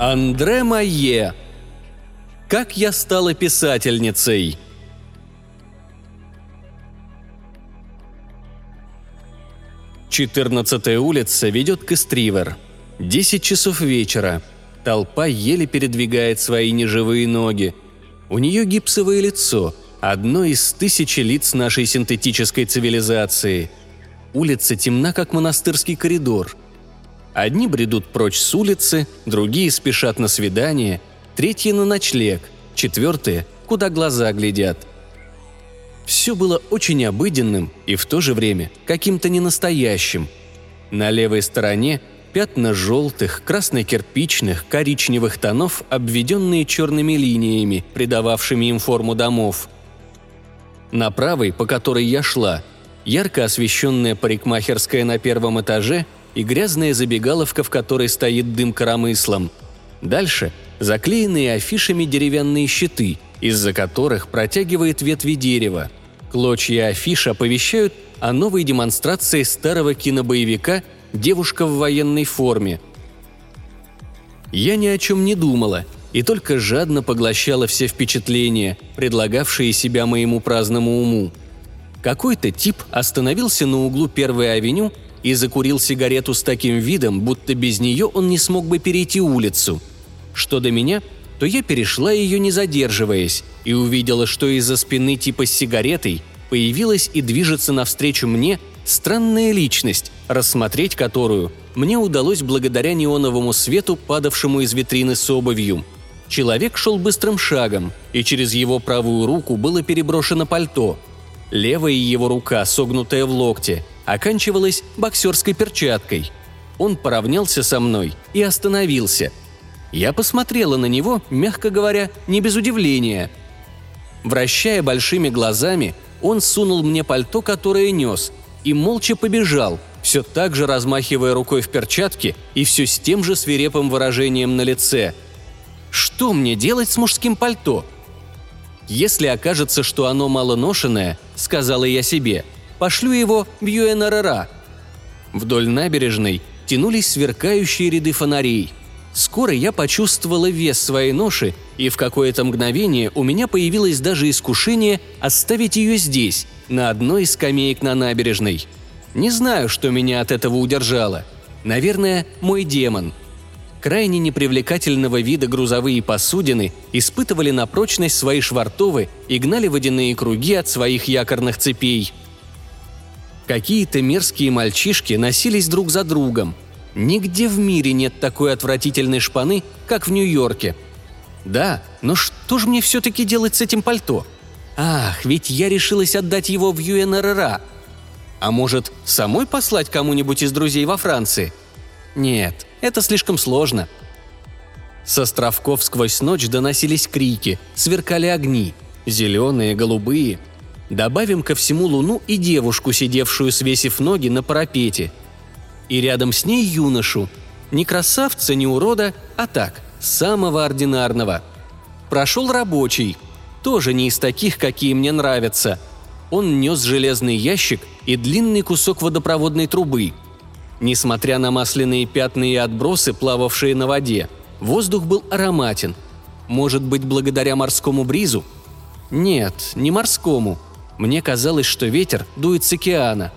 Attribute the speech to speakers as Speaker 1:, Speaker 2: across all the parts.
Speaker 1: Андре Майе. Как я стала писательницей. Четырнадцатая улица ведет к Эстривер. Десять часов вечера. Толпа еле передвигает свои неживые ноги. У нее гипсовое лицо, одно из тысячи лиц нашей синтетической цивилизации. Улица темна, как монастырский коридор – Одни бредут прочь с улицы, другие спешат на свидание, третьи на ночлег, четвертые – куда глаза глядят. Все было очень обыденным и в то же время каким-то ненастоящим. На левой стороне пятна желтых, красно-кирпичных, коричневых тонов, обведенные черными линиями, придававшими им форму домов. На правой, по которой я шла, ярко освещенная парикмахерская на первом этаже – и грязная забегаловка, в которой стоит дым коромыслом. Дальше – заклеенные афишами деревянные щиты, из-за которых протягивает ветви дерева. Клочья афиш оповещают о новой демонстрации старого кинобоевика «Девушка в военной форме». Я ни о чем не думала и только жадно поглощала все впечатления, предлагавшие себя моему праздному уму. Какой-то тип остановился на углу Первой авеню и закурил сигарету с таким видом, будто без нее он не смог бы перейти улицу. Что до меня, то я перешла ее не задерживаясь и увидела, что из-за спины типа с сигаретой появилась и движется навстречу мне странная личность, рассмотреть которую мне удалось благодаря неоновому свету, падавшему из витрины с обувью. Человек шел быстрым шагом, и через его правую руку было переброшено пальто. Левая его рука, согнутая в локте, оканчивалась боксерской перчаткой. Он поравнялся со мной и остановился. Я посмотрела на него, мягко говоря, не без удивления. Вращая большими глазами, он сунул мне пальто, которое нес, и молча побежал, все так же размахивая рукой в перчатке и все с тем же свирепым выражением на лице. «Что мне делать с мужским пальто?» «Если окажется, что оно малоношенное», — сказала я себе, — Пошлю его в Юэнарара». Вдоль набережной тянулись сверкающие ряды фонарей. Скоро я почувствовала вес своей ноши, и в какое-то мгновение у меня появилось даже искушение оставить ее здесь, на одной из скамеек на набережной. Не знаю, что меня от этого удержало. Наверное, мой демон. Крайне непривлекательного вида грузовые посудины испытывали на прочность свои швартовы и гнали водяные круги от своих якорных цепей – Какие-то мерзкие мальчишки носились друг за другом. Нигде в мире нет такой отвратительной шпаны, как в Нью-Йорке. Да, но что же мне все-таки делать с этим пальто? Ах, ведь я решилась отдать его в ЮНРРА. А может, самой послать кому-нибудь из друзей во Франции? Нет, это слишком сложно. С островков сквозь ночь доносились крики, сверкали огни. Зеленые, голубые, Добавим ко всему луну и девушку, сидевшую, свесив ноги на парапете. И рядом с ней юношу. Не красавца, не урода, а так, самого ординарного. Прошел рабочий. Тоже не из таких, какие мне нравятся. Он нес железный ящик и длинный кусок водопроводной трубы. Несмотря на масляные пятна и отбросы, плававшие на воде, воздух был ароматен. Может быть, благодаря морскому бризу? Нет, не морскому – мне казалось, что ветер дует с океана.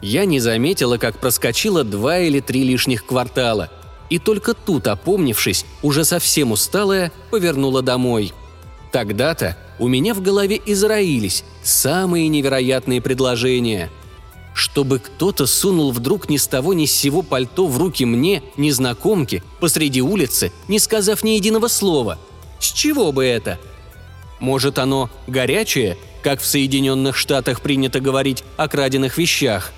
Speaker 1: Я не заметила, как проскочила два или три лишних квартала. И только тут, опомнившись, уже совсем усталая, повернула домой. Тогда-то у меня в голове израились самые невероятные предложения. Чтобы кто-то сунул вдруг ни с того ни с сего пальто в руки мне, незнакомке, посреди улицы, не сказав ни единого слова. С чего бы это? Может, оно горячее как в Соединенных Штатах принято говорить о краденных вещах.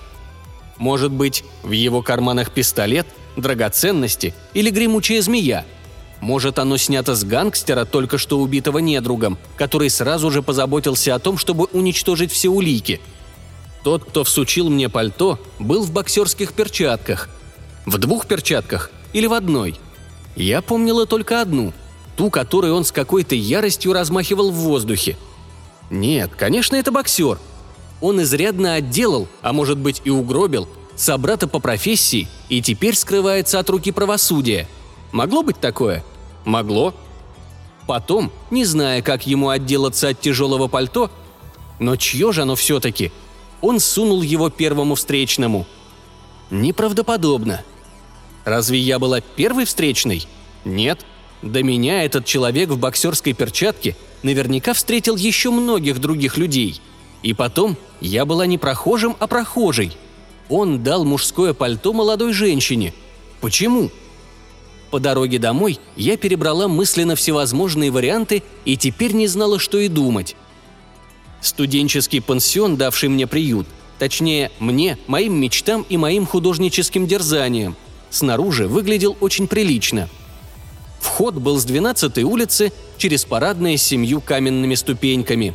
Speaker 1: Может быть, в его карманах пистолет, драгоценности или гремучая змея. Может, оно снято с гангстера, только что убитого недругом, который сразу же позаботился о том, чтобы уничтожить все улики. Тот, кто всучил мне пальто, был в боксерских перчатках. В двух перчатках или в одной. Я помнила только одну, ту, которую он с какой-то яростью размахивал в воздухе – нет, конечно, это боксер. Он изрядно отделал, а может быть и угробил, собрата по профессии и теперь скрывается от руки правосудия. Могло быть такое? Могло. Потом, не зная, как ему отделаться от тяжелого пальто, но чье же оно все-таки, он сунул его первому встречному. Неправдоподобно. Разве я была первой встречной? Нет. До меня этот человек в боксерской перчатке наверняка встретил еще многих других людей. И потом я была не прохожим, а прохожей. Он дал мужское пальто молодой женщине. Почему? По дороге домой я перебрала мысленно всевозможные варианты и теперь не знала, что и думать. Студенческий пансион, давший мне приют, точнее, мне, моим мечтам и моим художническим дерзаниям, снаружи выглядел очень прилично. Вход был с 12-й улицы через парадные с семью каменными ступеньками.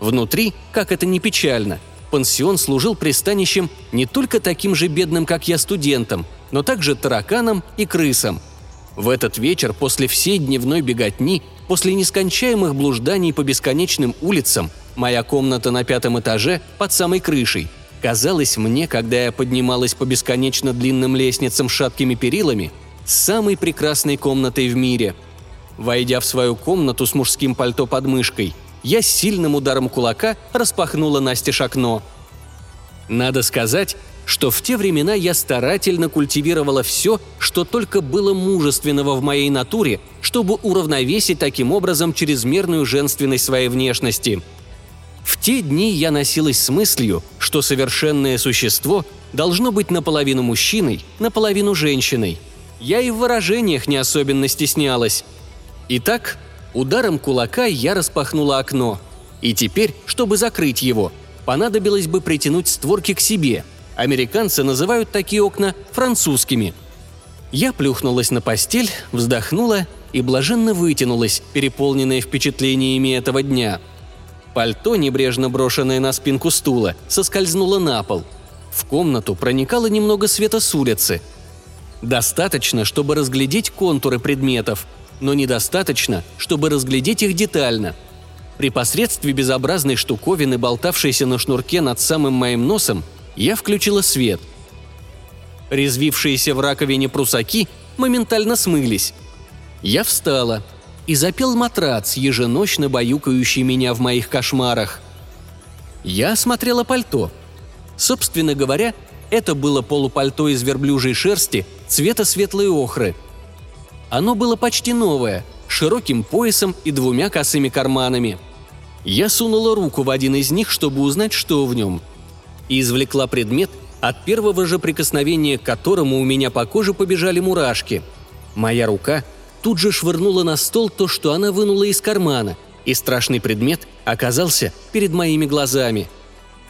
Speaker 1: Внутри, как это не печально, пансион служил пристанищем не только таким же бедным, как я, студентам, но также тараканам и крысам – в этот вечер, после всей дневной беготни, после нескончаемых блужданий по бесконечным улицам, моя комната на пятом этаже под самой крышей казалась мне, когда я поднималась по бесконечно длинным лестницам с шаткими перилами, самой прекрасной комнатой в мире. Войдя в свою комнату с мужским пальто под мышкой, я сильным ударом кулака распахнула Насте окно. Надо сказать, что в те времена я старательно культивировала все, что только было мужественного в моей натуре, чтобы уравновесить таким образом чрезмерную женственность своей внешности. В те дни я носилась с мыслью, что совершенное существо должно быть наполовину мужчиной, наполовину женщиной. Я и в выражениях не особенно стеснялась. Итак, ударом кулака я распахнула окно. И теперь, чтобы закрыть его, понадобилось бы притянуть створки к себе – Американцы называют такие окна французскими. Я плюхнулась на постель, вздохнула и блаженно вытянулась, переполненная впечатлениями этого дня. Пальто, небрежно брошенное на спинку стула, соскользнуло на пол. В комнату проникало немного света с улицы. Достаточно, чтобы разглядеть контуры предметов, но недостаточно, чтобы разглядеть их детально. При посредстве безобразной штуковины, болтавшейся на шнурке над самым моим носом, я включила свет. Резвившиеся в раковине прусаки моментально смылись. Я встала и запел матрац, еженочно баюкающий меня в моих кошмарах. Я осмотрела пальто. Собственно говоря, это было полупальто из верблюжьей шерсти цвета светлой охры. Оно было почти новое, широким поясом и двумя косыми карманами. Я сунула руку в один из них, чтобы узнать, что в нем – и извлекла предмет, от первого же прикосновения к которому у меня по коже побежали мурашки. Моя рука тут же швырнула на стол то, что она вынула из кармана, и страшный предмет оказался перед моими глазами.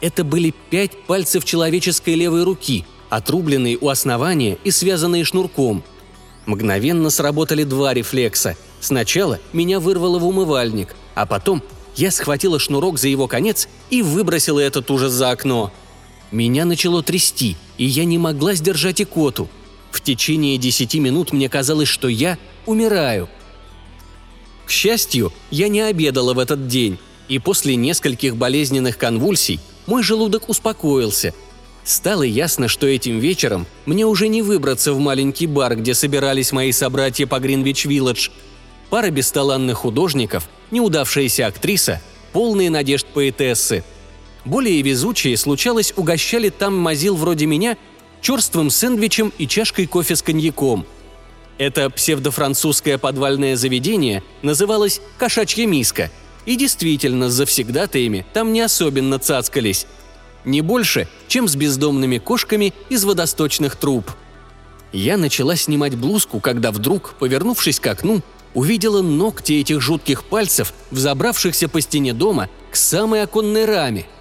Speaker 1: Это были пять пальцев человеческой левой руки, отрубленные у основания и связанные шнурком. Мгновенно сработали два рефлекса. Сначала меня вырвало в умывальник, а потом я схватила шнурок за его конец и выбросила этот ужас за окно – меня начало трясти, и я не могла сдержать икоту. В течение десяти минут мне казалось, что я умираю. К счастью, я не обедала в этот день, и после нескольких болезненных конвульсий мой желудок успокоился. Стало ясно, что этим вечером мне уже не выбраться в маленький бар, где собирались мои собратья по Гринвич-Вилледж. Пара бесталанных художников, неудавшаяся актриса, полные надежд поэтессы – более везучие, случалось, угощали там мазил вроде меня черствым сэндвичем и чашкой кофе с коньяком. Это псевдофранцузское подвальное заведение называлось «Кошачья миска», и действительно, с завсегдатаями там не особенно цацкались. Не больше, чем с бездомными кошками из водосточных труб. Я начала снимать блузку, когда вдруг, повернувшись к окну, увидела ногти этих жутких пальцев, взобравшихся по стене дома к самой оконной раме –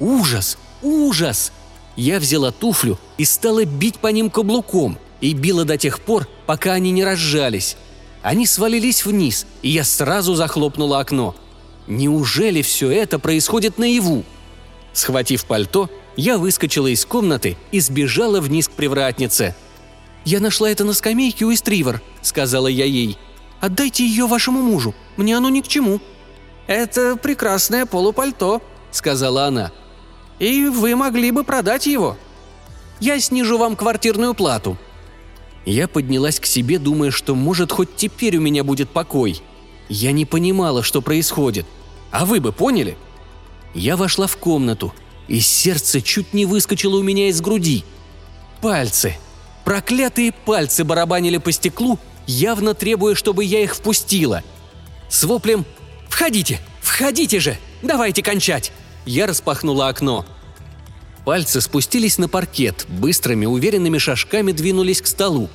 Speaker 1: Ужас! Ужас! Я взяла туфлю и стала бить по ним каблуком, и била до тех пор, пока они не разжались. Они свалились вниз, и я сразу захлопнула окно. Неужели все это происходит наяву? Схватив пальто, я выскочила из комнаты и сбежала вниз к привратнице. «Я нашла это на скамейке у Истривер», — сказала я ей. «Отдайте ее вашему мужу, мне оно ни к чему». «Это прекрасное полупальто», — сказала она и вы могли бы продать его. Я снижу вам квартирную плату». Я поднялась к себе, думая, что, может, хоть теперь у меня будет покой. Я не понимала, что происходит. А вы бы поняли? Я вошла в комнату, и сердце чуть не выскочило у меня из груди. Пальцы. Проклятые пальцы барабанили по стеклу, явно требуя, чтобы я их впустила. С воплем «Входите! Входите же! Давайте кончать!» Я распахнула окно. Пальцы спустились на паркет, быстрыми, уверенными шажками двинулись к столу.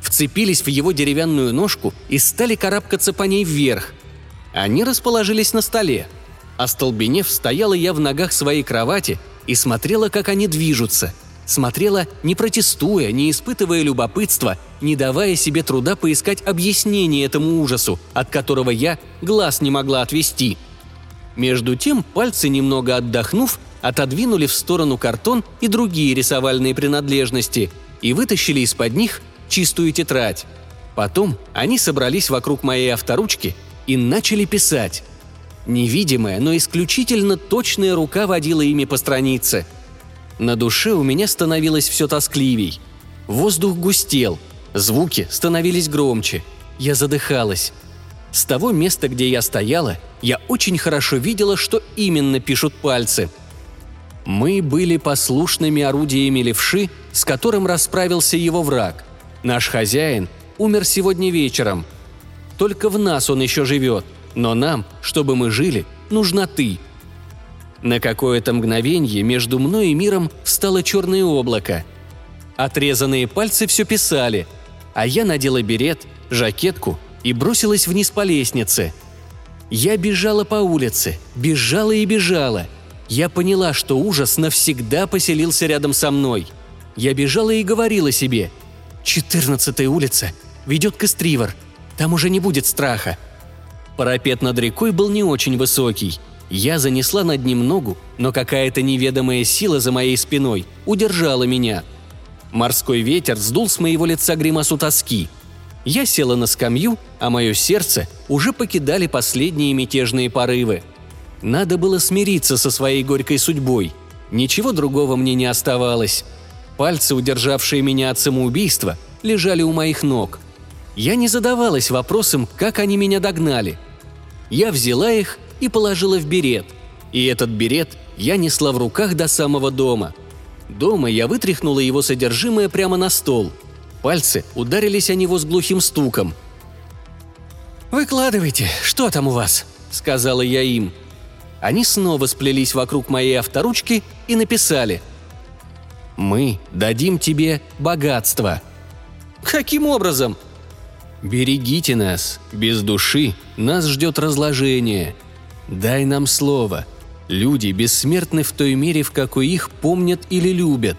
Speaker 1: Вцепились в его деревянную ножку и стали карабкаться по ней вверх. Они расположились на столе. Остолбенев, стояла я в ногах своей кровати и смотрела, как они движутся. Смотрела, не протестуя, не испытывая любопытства, не давая себе труда поискать объяснение этому ужасу, от которого я глаз не могла отвести. Между тем, пальцы, немного отдохнув, отодвинули в сторону картон и другие рисовальные принадлежности и вытащили из-под них чистую тетрадь. Потом они собрались вокруг моей авторучки и начали писать. Невидимая, но исключительно точная рука водила ими по странице. На душе у меня становилось все тоскливей. Воздух густел, звуки становились громче. Я задыхалась. С того места, где я стояла, я очень хорошо видела, что именно пишут пальцы – мы были послушными орудиями левши, с которым расправился его враг. Наш хозяин умер сегодня вечером. Только в нас он еще живет, но нам, чтобы мы жили, нужна ты. На какое-то мгновение между мной и миром встало черное облако. Отрезанные пальцы все писали, а я надела берет, жакетку и бросилась вниз по лестнице. Я бежала по улице, бежала и бежала – я поняла, что ужас навсегда поселился рядом со мной. Я бежала и говорила себе «Четырнадцатая улица ведет к Эстривор. Там уже не будет страха». Парапет над рекой был не очень высокий. Я занесла над ним ногу, но какая-то неведомая сила за моей спиной удержала меня. Морской ветер сдул с моего лица гримасу тоски. Я села на скамью, а мое сердце уже покидали последние мятежные порывы – надо было смириться со своей горькой судьбой. Ничего другого мне не оставалось. Пальцы, удержавшие меня от самоубийства, лежали у моих ног. Я не задавалась вопросом, как они меня догнали. Я взяла их и положила в берет. И этот берет я несла в руках до самого дома. Дома я вытряхнула его содержимое прямо на стол. Пальцы ударились о него с глухим стуком. «Выкладывайте, что там у вас?» – сказала я им – они снова сплелись вокруг моей авторучки и написали «Мы дадим тебе богатство». «Каким образом?» «Берегите нас. Без души нас ждет разложение. Дай нам слово. Люди бессмертны в той мере, в какой их помнят или любят.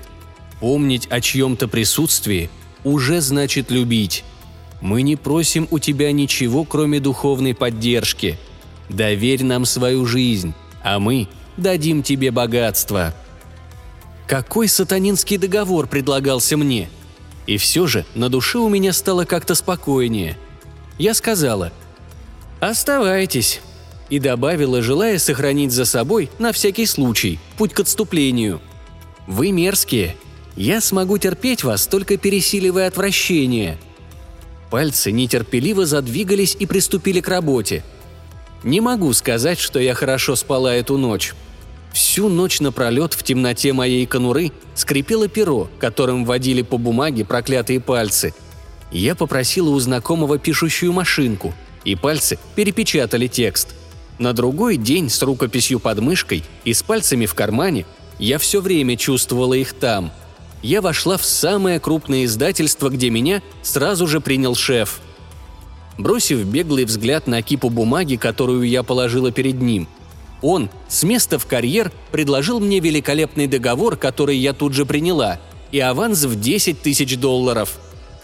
Speaker 1: Помнить о чьем-то присутствии уже значит любить. Мы не просим у тебя ничего, кроме духовной поддержки – Доверь нам свою жизнь, а мы дадим тебе богатство». Какой сатанинский договор предлагался мне? И все же на душе у меня стало как-то спокойнее. Я сказала «Оставайтесь», и добавила, желая сохранить за собой, на всякий случай, путь к отступлению. «Вы мерзкие. Я смогу терпеть вас, только пересиливая отвращение». Пальцы нетерпеливо задвигались и приступили к работе – не могу сказать, что я хорошо спала эту ночь. Всю ночь напролет в темноте моей конуры скрипело перо, которым водили по бумаге проклятые пальцы. Я попросила у знакомого пишущую машинку, и пальцы перепечатали текст. На другой день с рукописью под мышкой и с пальцами в кармане я все время чувствовала их там. Я вошла в самое крупное издательство, где меня сразу же принял шеф – бросив беглый взгляд на кипу бумаги, которую я положила перед ним. Он, с места в карьер, предложил мне великолепный договор, который я тут же приняла, и аванс в 10 тысяч долларов.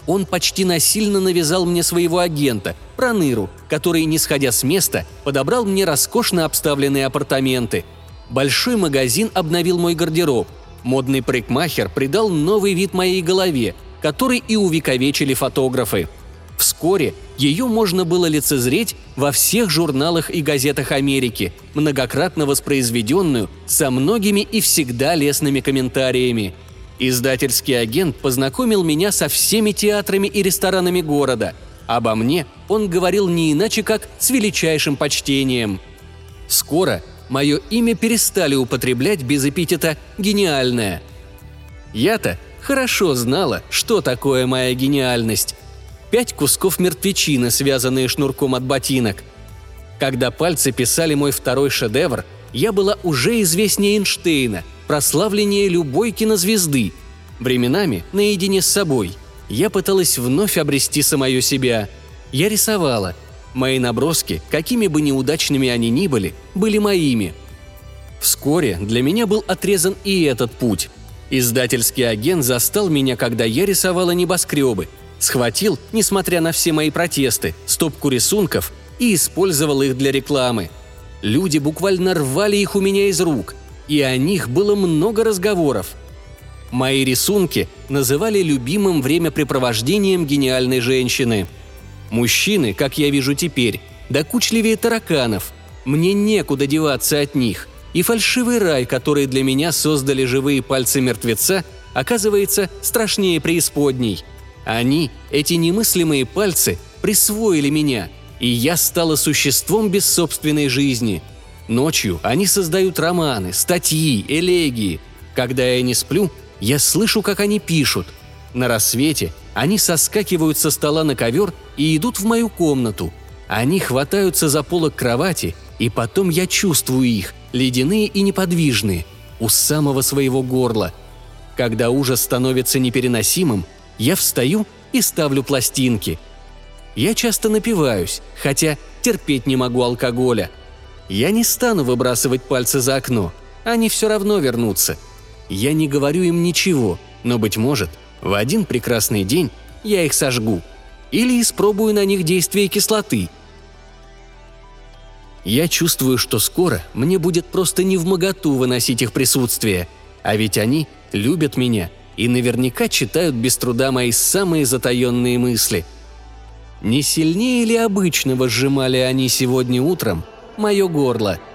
Speaker 1: Он почти насильно навязал мне своего агента, Проныру, который, не сходя с места, подобрал мне роскошно обставленные апартаменты. Большой магазин обновил мой гардероб. Модный парикмахер придал новый вид моей голове, который и увековечили фотографы – Вскоре ее можно было лицезреть во всех журналах и газетах Америки, многократно воспроизведенную, со многими и всегда лестными комментариями. Издательский агент познакомил меня со всеми театрами и ресторанами города. Обо мне он говорил не иначе, как с величайшим почтением. Скоро мое имя перестали употреблять без эпитета «гениальное». Я-то хорошо знала, что такое моя гениальность. Пять кусков мертвечины, связанные шнурком от ботинок. Когда пальцы писали мой второй шедевр, я была уже известнее Эйнштейна, прославленнее любой кинозвезды. Временами, наедине с собой, я пыталась вновь обрести самое себя. Я рисовала. Мои наброски, какими бы неудачными они ни были, были моими. Вскоре для меня был отрезан и этот путь. Издательский агент застал меня, когда я рисовала небоскребы, схватил, несмотря на все мои протесты, стопку рисунков и использовал их для рекламы. Люди буквально рвали их у меня из рук, и о них было много разговоров. Мои рисунки называли любимым времяпрепровождением гениальной женщины. Мужчины, как я вижу теперь, докучливее тараканов. Мне некуда деваться от них и фальшивый рай, который для меня создали живые пальцы мертвеца, оказывается страшнее преисподней. Они, эти немыслимые пальцы, присвоили меня, и я стала существом без собственной жизни. Ночью они создают романы, статьи, элегии. Когда я не сплю, я слышу, как они пишут. На рассвете они соскакивают со стола на ковер и идут в мою комнату. Они хватаются за полок кровати, и потом я чувствую их – ледяные и неподвижные, у самого своего горла. Когда ужас становится непереносимым, я встаю и ставлю пластинки. Я часто напиваюсь, хотя терпеть не могу алкоголя. Я не стану выбрасывать пальцы за окно, они все равно вернутся. Я не говорю им ничего, но, быть может, в один прекрасный день я их сожгу. Или испробую на них действие кислоты – я чувствую, что скоро мне будет просто не в моготу выносить их присутствие, а ведь они любят меня и наверняка читают без труда мои самые затаенные мысли. Не сильнее ли обычного сжимали они сегодня утром мое горло –